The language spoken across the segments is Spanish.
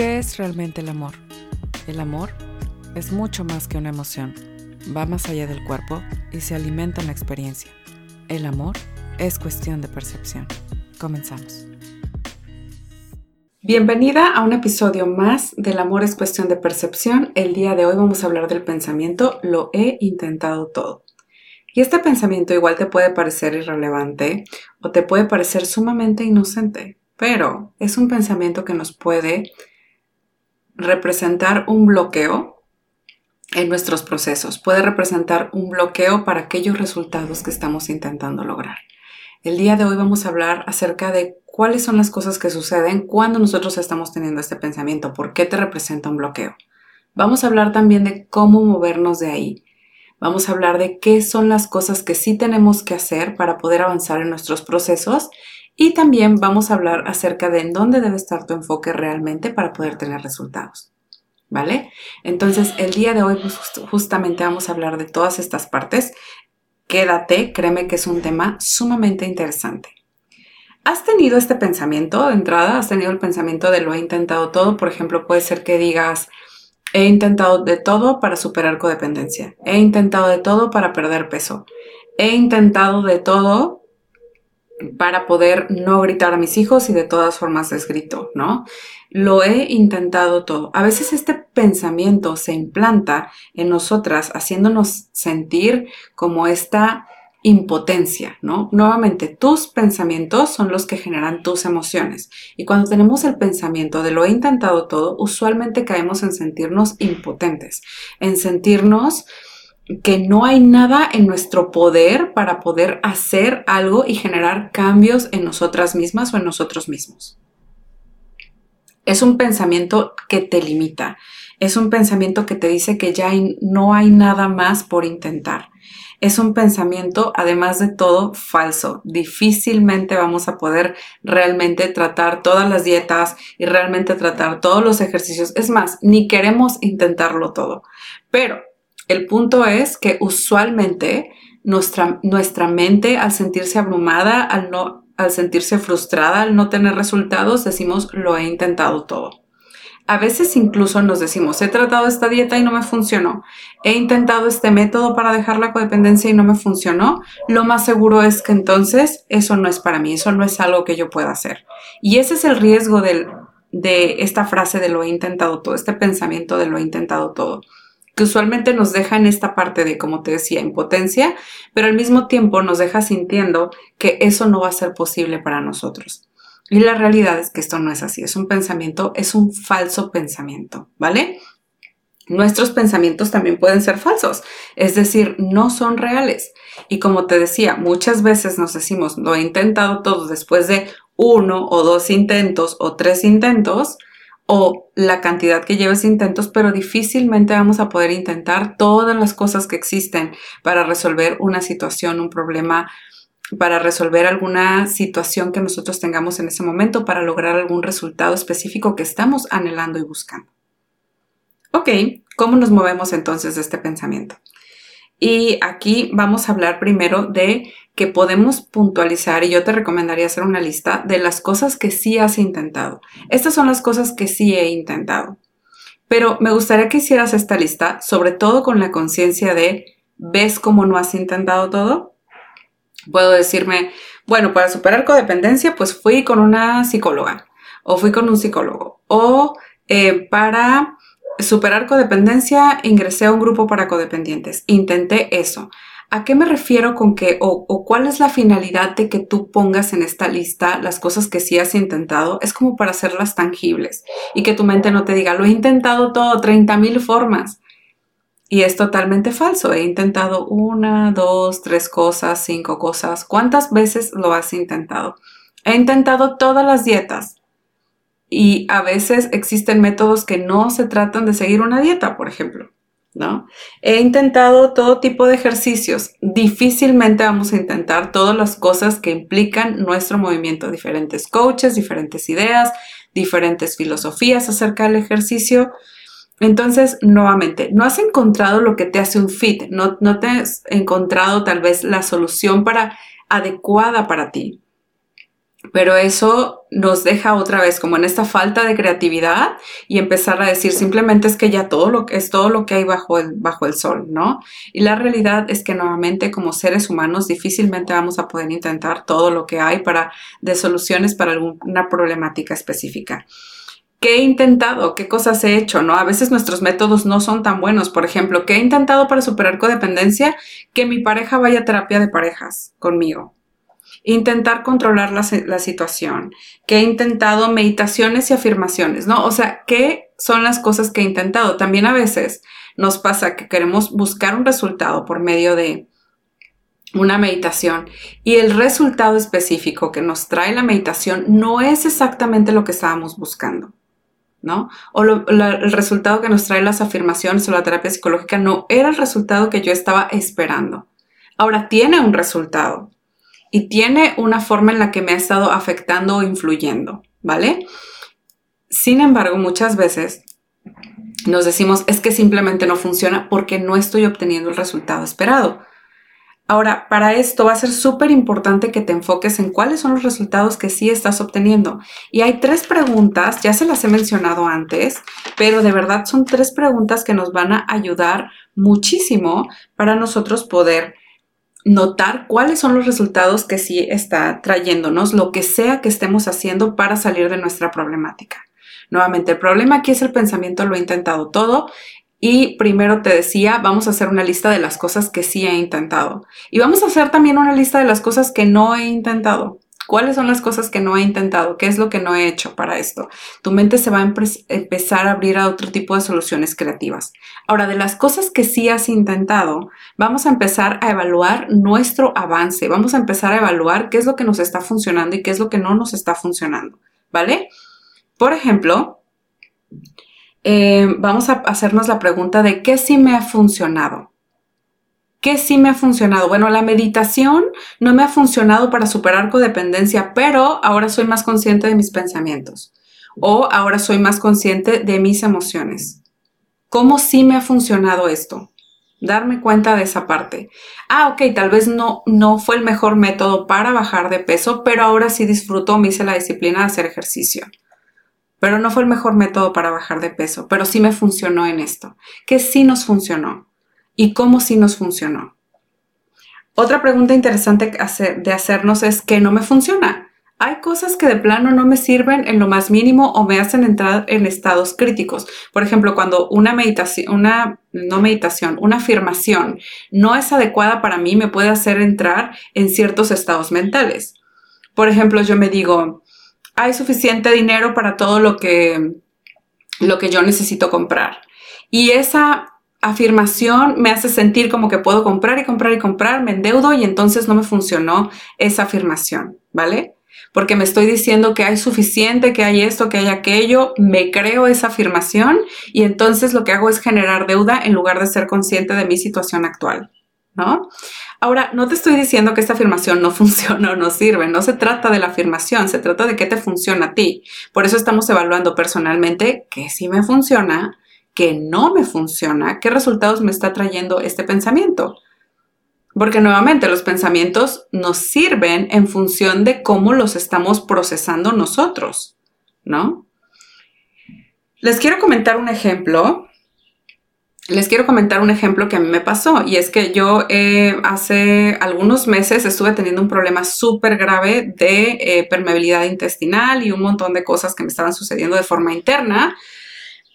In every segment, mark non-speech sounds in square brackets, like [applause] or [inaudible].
¿Qué es realmente el amor? El amor es mucho más que una emoción, va más allá del cuerpo y se alimenta en la experiencia. El amor es cuestión de percepción. Comenzamos. Bienvenida a un episodio más del amor es cuestión de percepción. El día de hoy vamos a hablar del pensamiento lo he intentado todo. Y este pensamiento igual te puede parecer irrelevante o te puede parecer sumamente inocente, pero es un pensamiento que nos puede representar un bloqueo en nuestros procesos, puede representar un bloqueo para aquellos resultados que estamos intentando lograr. El día de hoy vamos a hablar acerca de cuáles son las cosas que suceden cuando nosotros estamos teniendo este pensamiento, por qué te representa un bloqueo. Vamos a hablar también de cómo movernos de ahí. Vamos a hablar de qué son las cosas que sí tenemos que hacer para poder avanzar en nuestros procesos y también vamos a hablar acerca de en dónde debe estar tu enfoque realmente para poder tener resultados. ¿Vale? Entonces, el día de hoy pues, justamente vamos a hablar de todas estas partes. Quédate, créeme que es un tema sumamente interesante. ¿Has tenido este pensamiento de entrada? ¿Has tenido el pensamiento de lo he intentado todo? Por ejemplo, puede ser que digas, he intentado de todo para superar codependencia. He intentado de todo para perder peso. He intentado de todo para poder no gritar a mis hijos y de todas formas les grito, ¿no? Lo he intentado todo. A veces este pensamiento se implanta en nosotras haciéndonos sentir como esta impotencia, ¿no? Nuevamente, tus pensamientos son los que generan tus emociones. Y cuando tenemos el pensamiento de lo he intentado todo, usualmente caemos en sentirnos impotentes, en sentirnos que no hay nada en nuestro poder para poder hacer algo y generar cambios en nosotras mismas o en nosotros mismos. Es un pensamiento que te limita, es un pensamiento que te dice que ya no hay nada más por intentar. Es un pensamiento, además de todo, falso. Difícilmente vamos a poder realmente tratar todas las dietas y realmente tratar todos los ejercicios. Es más, ni queremos intentarlo todo. Pero el punto es que usualmente nuestra, nuestra mente al sentirse abrumada, al, no, al sentirse frustrada, al no tener resultados, decimos lo he intentado todo. A veces incluso nos decimos, he tratado esta dieta y no me funcionó. He intentado este método para dejar la codependencia y no me funcionó. Lo más seguro es que entonces eso no es para mí, eso no es algo que yo pueda hacer. Y ese es el riesgo del, de esta frase de lo he intentado todo, este pensamiento de lo he intentado todo que usualmente nos deja en esta parte de, como te decía, impotencia, pero al mismo tiempo nos deja sintiendo que eso no va a ser posible para nosotros. Y la realidad es que esto no es así, es un pensamiento, es un falso pensamiento, ¿vale? Nuestros pensamientos también pueden ser falsos, es decir, no son reales. Y como te decía, muchas veces nos decimos, lo he intentado todo después de uno o dos intentos o tres intentos, o la cantidad que lleves intentos, pero difícilmente vamos a poder intentar todas las cosas que existen para resolver una situación, un problema, para resolver alguna situación que nosotros tengamos en ese momento, para lograr algún resultado específico que estamos anhelando y buscando. Ok, ¿cómo nos movemos entonces de este pensamiento? Y aquí vamos a hablar primero de que podemos puntualizar y yo te recomendaría hacer una lista de las cosas que sí has intentado. Estas son las cosas que sí he intentado. Pero me gustaría que hicieras esta lista, sobre todo con la conciencia de, ¿ves cómo no has intentado todo? Puedo decirme, bueno, para superar codependencia, pues fui con una psicóloga o fui con un psicólogo. O eh, para superar codependencia, ingresé a un grupo para codependientes. Intenté eso. ¿A qué me refiero con que, o, cuál es la finalidad de que tú pongas en esta lista las cosas que sí has intentado? Es como para hacerlas tangibles y que tu mente no te diga, lo he intentado todo, 30 mil formas. Y es totalmente falso. He intentado una, dos, tres cosas, cinco cosas. ¿Cuántas veces lo has intentado? He intentado todas las dietas. Y a veces existen métodos que no se tratan de seguir una dieta, por ejemplo. ¿No? He intentado todo tipo de ejercicios. Difícilmente vamos a intentar todas las cosas que implican nuestro movimiento, diferentes coaches, diferentes ideas, diferentes filosofías acerca del ejercicio. Entonces, nuevamente, no has encontrado lo que te hace un fit, no, no te has encontrado tal vez la solución para adecuada para ti. Pero eso nos deja otra vez como en esta falta de creatividad y empezar a decir simplemente es que ya todo lo que es todo lo que hay bajo el, bajo el sol, ¿no? Y la realidad es que nuevamente como seres humanos difícilmente vamos a poder intentar todo lo que hay para de soluciones para alguna problemática específica. ¿Qué he intentado? ¿Qué cosas he hecho? ¿No? A veces nuestros métodos no son tan buenos. Por ejemplo, ¿qué he intentado para superar codependencia? Que mi pareja vaya a terapia de parejas conmigo intentar controlar la, situación, que he intentado meditaciones y afirmaciones, ¿no? O sea, ¿qué son las cosas que he intentado? También a veces nos pasa que queremos buscar un resultado por medio de una meditación y el resultado específico que nos trae la meditación no es exactamente lo que estábamos buscando. ¿no? O el resultado que nos trae las afirmaciones o la terapia psicológica no era el resultado que yo estaba esperando. Ahora tiene un resultado, y tiene una forma en la que me ha estado afectando o influyendo, ¿vale? Sin embargo, muchas veces nos decimos es que simplemente no funciona porque no estoy obteniendo el resultado esperado. Ahora, para esto va a ser súper importante que te enfoques en cuáles son los resultados que sí estás obteniendo. Y hay tres preguntas, ya se las he mencionado antes, pero de verdad son tres preguntas que nos van a ayudar muchísimo para nosotros poder notar cuáles son los resultados que sí está trayéndonos lo que sea que estemos haciendo para salir de nuestra problemática. Nuevamente, el problema aquí es el pensamiento, lo he intentado todo y primero te decía, vamos a hacer una lista de las cosas que sí he intentado y vamos a hacer también una lista de las cosas que no he intentado. ¿Cuáles son las cosas que no he intentado? ¿Qué es lo que no he hecho para esto? Tu mente se va a empezar a abrir a otro tipo de soluciones creativas. Ahora, de las cosas que sí has intentado, vamos a empezar a evaluar nuestro avance. Vamos a empezar a evaluar qué es lo que nos está funcionando y qué es lo que no nos está funcionando. ¿Vale? Por ejemplo, eh, vamos a hacernos la pregunta de qué sí me ha funcionado. ¿Qué sí me ha funcionado? Bueno, la meditación no me ha funcionado para superar codependencia, pero ahora soy más consciente de mis pensamientos o ahora soy más consciente de mis emociones. ¿Cómo sí me ha funcionado esto? Darme cuenta de esa parte. Ah, ok, tal vez no, no fue el mejor método para bajar de peso, pero ahora sí disfruto, me hice la disciplina de hacer ejercicio. Pero no fue el mejor método para bajar de peso, pero sí me funcionó en esto. ¿Qué sí nos funcionó? Y cómo sí nos funcionó. Otra pregunta interesante de hacernos es ¿qué no me funciona? Hay cosas que de plano no me sirven en lo más mínimo o me hacen entrar en estados críticos. Por ejemplo, cuando una meditación, una, no meditación, una afirmación no es adecuada para mí, me puede hacer entrar en ciertos estados mentales. Por ejemplo, yo me digo, hay suficiente dinero para todo lo que, lo que yo necesito comprar. Y esa afirmación me hace sentir como que puedo comprar y comprar y comprar, me endeudo y entonces no me funcionó esa afirmación, ¿vale? Porque me estoy diciendo que hay suficiente, que hay esto, que hay aquello, me creo esa afirmación y entonces lo que hago es generar deuda en lugar de ser consciente de mi situación actual, ¿no? Ahora, no te estoy diciendo que esta afirmación no [laughs] funciona o no sirve, no se trata de la afirmación, se trata de qué te funciona a ti. Por eso estamos evaluando personalmente qué sí me funciona, que no me funciona, ¿qué resultados me está trayendo este pensamiento? Porque nuevamente los pensamientos nos sirven en función de cómo los estamos procesando nosotros, ¿no? Les quiero comentar un ejemplo. Les quiero comentar un ejemplo que a mí me pasó y es que yo eh, hace algunos meses estuve teniendo un problema súper grave de eh, permeabilidad intestinal y un montón de cosas que me estaban sucediendo de forma interna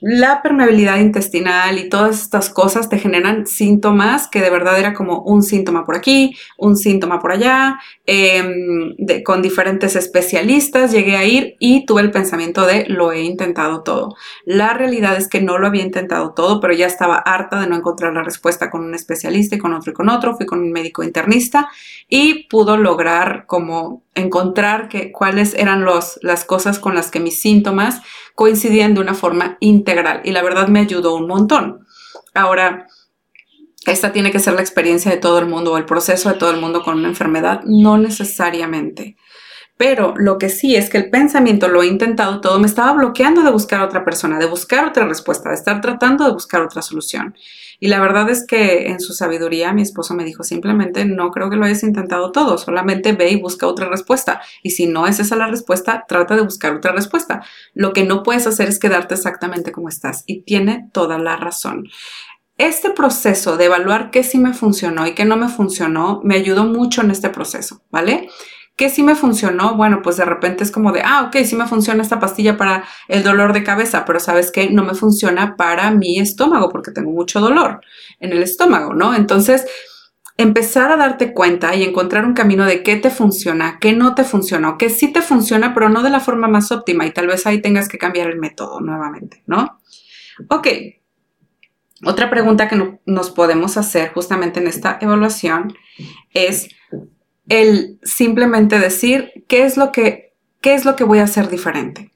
la permeabilidad intestinal y todas estas cosas te generan síntomas que de verdad era como un síntoma por aquí, un síntoma por allá, em, con diferentes especialistas llegué a ir y tuve el pensamiento de lo he intentado todo. La realidad es que no lo había intentado todo, pero ya estaba harta de no encontrar la respuesta con un especialista y con otro y con otro, fui con un médico internista y pudo lograr como encontrar que, cuáles eran los, las cosas con las que mis síntomas coincidían de una forma integral y la verdad me ayudó un montón. Ahora, esta tiene que ser la experiencia de todo el mundo o el proceso de todo el mundo con una enfermedad, no necesariamente. Pero lo que sí es que el pensamiento, lo he intentado todo, me estaba bloqueando de buscar a otra persona, de buscar otra respuesta, de estar tratando de buscar otra solución. Y la verdad es que en su sabiduría mi esposo me dijo simplemente no creo que lo hayas intentado todo, solamente ve y busca otra respuesta. Y si no es esa la respuesta, trata de buscar otra respuesta. Lo que no puedes hacer es quedarte exactamente como estás. Y tiene toda la razón. Este proceso de evaluar qué sí me funcionó y qué no me funcionó me ayudó mucho en este proceso, ¿vale? ¿Qué sí me funcionó? Bueno, pues de repente es como de, ah, ok, sí me funciona esta pastilla para el dolor de cabeza, pero sabes que no me funciona para mi estómago porque tengo mucho dolor en el estómago, ¿no? Entonces, empezar a darte cuenta y encontrar un camino de qué te funciona, qué no te funciona, qué sí te funciona, pero no de la forma más óptima y tal vez ahí tengas que cambiar el método nuevamente, ¿no? Ok. Otra pregunta que nos podemos hacer justamente en esta evaluación es, el simplemente decir qué es lo que, qué es lo que voy a hacer diferente.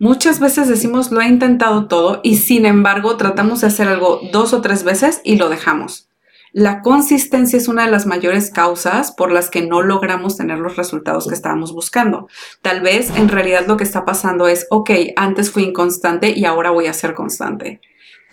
Muchas veces decimos lo he intentado todo y sin embargo tratamos de hacer algo dos o tres veces y lo dejamos. La consistencia es una de las mayores causas por las que no logramos tener los resultados que estábamos buscando. Tal vez en realidad lo que está pasando es, ok, antes fui inconstante y ahora voy a ser constante.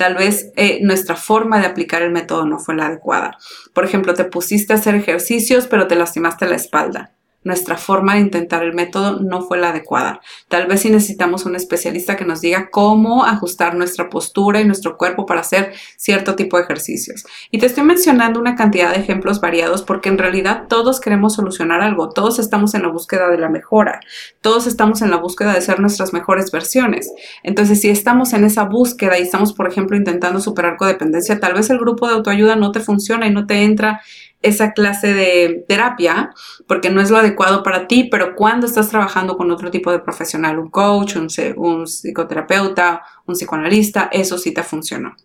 Tal vez eh, nuestra forma de aplicar el método no fue la adecuada. Por ejemplo, te pusiste a hacer ejercicios, pero te lastimaste la espalda nuestra forma de intentar el método no fue la adecuada. Tal vez si necesitamos un especialista que nos diga cómo ajustar nuestra postura y nuestro cuerpo para hacer cierto tipo de ejercicios. Y te estoy mencionando una cantidad de ejemplos variados porque en realidad todos queremos solucionar algo, todos estamos en la búsqueda de la mejora, todos estamos en la búsqueda de ser nuestras mejores versiones. Entonces, si estamos en esa búsqueda y estamos, por ejemplo, intentando superar codependencia, tal vez el grupo de autoayuda no te funciona y no te entra esa clase de terapia porque no es lo adecuado para ti, pero cuando estás trabajando con otro tipo de profesional, un coach, un, psicoterapeuta, un psicoanalista, eso sí te funcionó.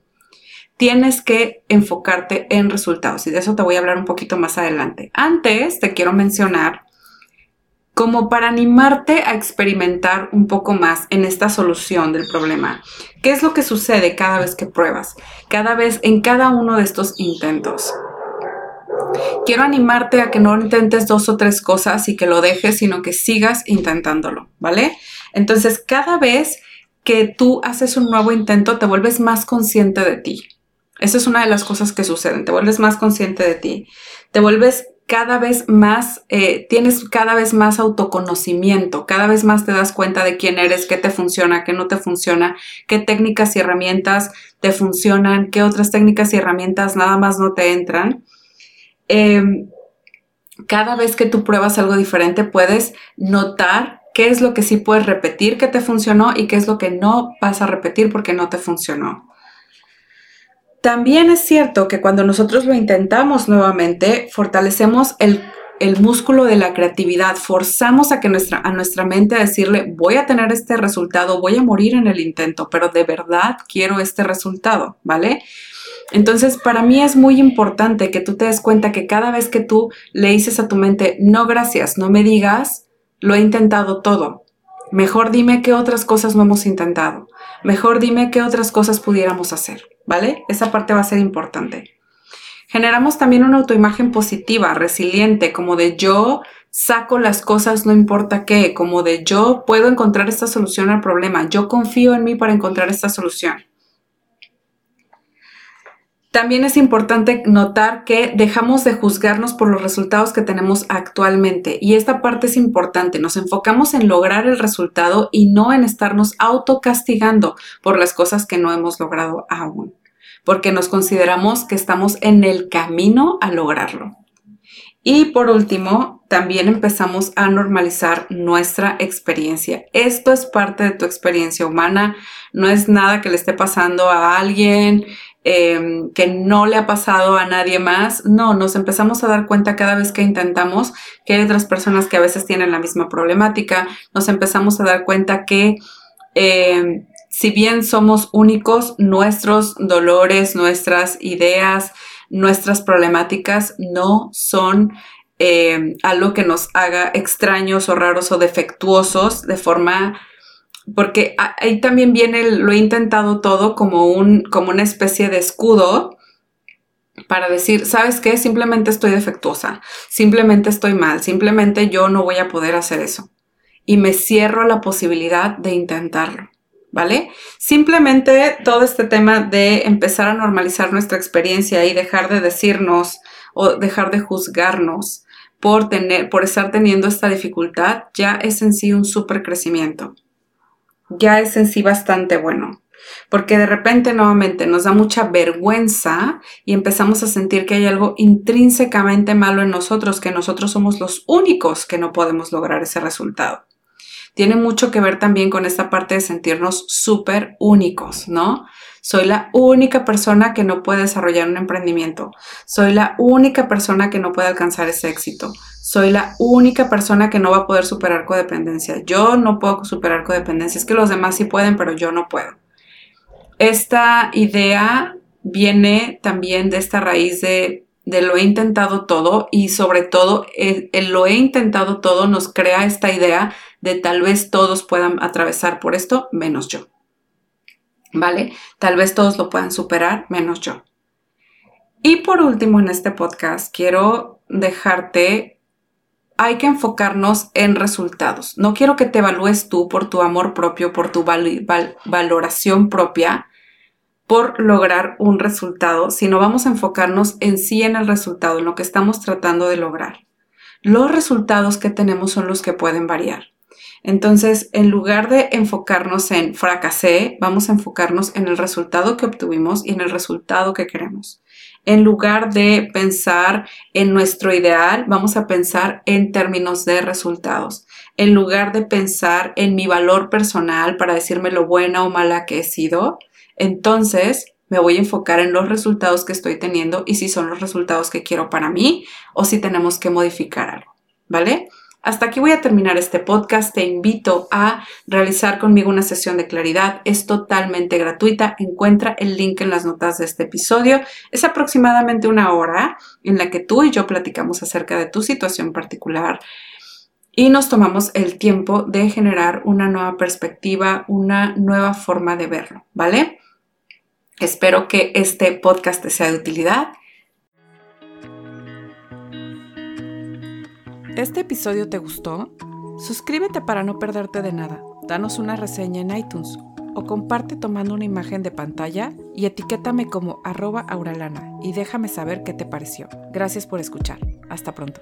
Tienes que enfocarte en resultados y de eso te voy a hablar un poquito más adelante. Antes te quiero mencionar como para animarte a experimentar un poco más en esta solución del problema. ¿Qué es lo que sucede cada vez que pruebas? Cada vez en cada uno de estos intentos. Quiero animarte a que no intentes dos o tres cosas y que lo dejes, sino que sigas intentándolo, ¿vale? Entonces, cada vez que tú haces un nuevo intento, te vuelves más consciente de ti. Esa es una de las cosas que suceden, te vuelves más consciente de ti, te vuelves cada vez más, eh, tienes cada vez más autoconocimiento, cada vez más te das cuenta de quién eres, qué te funciona, qué no te funciona, qué técnicas y herramientas te funcionan, qué otras técnicas y herramientas nada más no te entran. Em, cada vez que tú pruebas algo diferente puedes notar qué es lo que sí puedes repetir que te funcionó y qué es lo que no vas a repetir porque no te funcionó. También es cierto que cuando nosotros lo intentamos nuevamente, fortalecemos el, músculo de la creatividad, forzamos a, que nuestra, a nuestra mente a decirle, voy a tener este resultado, voy a morir en el intento, pero de verdad quiero este resultado, ¿vale? Entonces, para mí es muy importante que tú te des cuenta que cada vez que tú le dices a tu mente, no gracias, no me digas, lo he intentado todo. Mejor dime qué otras cosas no hemos intentado. Mejor dime qué otras cosas pudiéramos hacer, ¿vale? Esa parte va a ser importante. Generamos también una autoimagen positiva, resiliente, como de yo saco las cosas no importa qué, como de yo puedo encontrar esta solución al problema, yo confío en mí para encontrar esta solución. También es importante notar que dejamos de juzgarnos por los resultados que tenemos actualmente y esta parte es importante. Nos enfocamos en lograr el resultado y no en estarnos autocastigando por las cosas que no hemos logrado aún, porque nos consideramos que estamos en el camino a lograrlo. Y por último, también empezamos a normalizar nuestra experiencia. Esto es parte de tu experiencia humana, no es nada que le esté pasando a alguien, Em, que no le ha pasado a nadie más. No, nos empezamos a dar cuenta cada vez que intentamos que hay otras personas que a veces tienen la misma problemática. Nos empezamos a dar cuenta que em, si bien somos únicos, nuestros dolores, nuestras ideas, nuestras problemáticas no son em, algo que nos haga extraños o raros o defectuosos de forma porque ahí también viene, lo he intentado todo como, un, como una especie de escudo para decir, ¿sabes qué? Simplemente estoy defectuosa, simplemente estoy mal, simplemente yo no voy a poder hacer eso. Y me cierro la posibilidad de intentarlo. ¿Vale? Simplemente todo este tema de empezar a normalizar nuestra experiencia y dejar de decirnos o dejar de juzgarnos por, tener, por estar teniendo esta dificultad, ya es en sí un súper crecimiento. Ya es en sí bastante bueno. Porque de repente nuevamente nos da mucha vergüenza y empezamos a sentir que hay algo intrínsecamente malo en nosotros, que nosotros somos los únicos que no podemos lograr ese resultado. Tiene mucho que ver también con esta parte de sentirnos súper únicos, ¿no? Soy la única persona que no puede desarrollar un emprendimiento. Soy la única persona que no puede alcanzar ese éxito. Soy la única persona que no va a poder superar codependencia. Yo no puedo superar codependencia. Es que los demás sí pueden, pero yo no puedo. Esta idea viene también de esta raíz de, lo he intentado todo y sobre todo el, lo he intentado todo nos crea esta idea de tal vez todos puedan atravesar por esto menos yo. ¿Vale? Tal vez todos lo puedan superar menos yo. Y por último en este podcast quiero dejarte hay que enfocarnos en resultados. No quiero que te evalúes tú por tu amor propio, por tu valoración propia, por lograr un resultado, sino vamos a enfocarnos en sí en el resultado, en lo que estamos tratando de lograr. Los resultados que tenemos son los que pueden variar. Entonces, en lugar de enfocarnos en fracasé, vamos a enfocarnos en el resultado que obtuvimos y en el resultado que queremos. En lugar de pensar en nuestro ideal, vamos a pensar en términos de resultados. En lugar de pensar en mi valor personal para decirme lo buena o mala que he sido, entonces me voy a enfocar en los resultados que estoy teniendo y si son los resultados que quiero para mí o si tenemos que modificar algo. ¿Vale? Hasta aquí voy a terminar este podcast. Te invito a realizar conmigo una sesión de claridad. Es totalmente gratuita. Encuentra el link en las notas de este episodio. Es aproximadamente una hora en la que tú y yo platicamos acerca de tu situación particular y nos tomamos el tiempo de generar una nueva perspectiva, una nueva forma de verlo, ¿vale? Espero que este podcast te sea de utilidad ¿Este episodio te gustó? Suscríbete para no perderte de nada. Danos una reseña en iTunes o comparte tomando una imagen de pantalla y etiquétame como arroba auralana y déjame saber qué te pareció. Gracias por escuchar. Hasta pronto.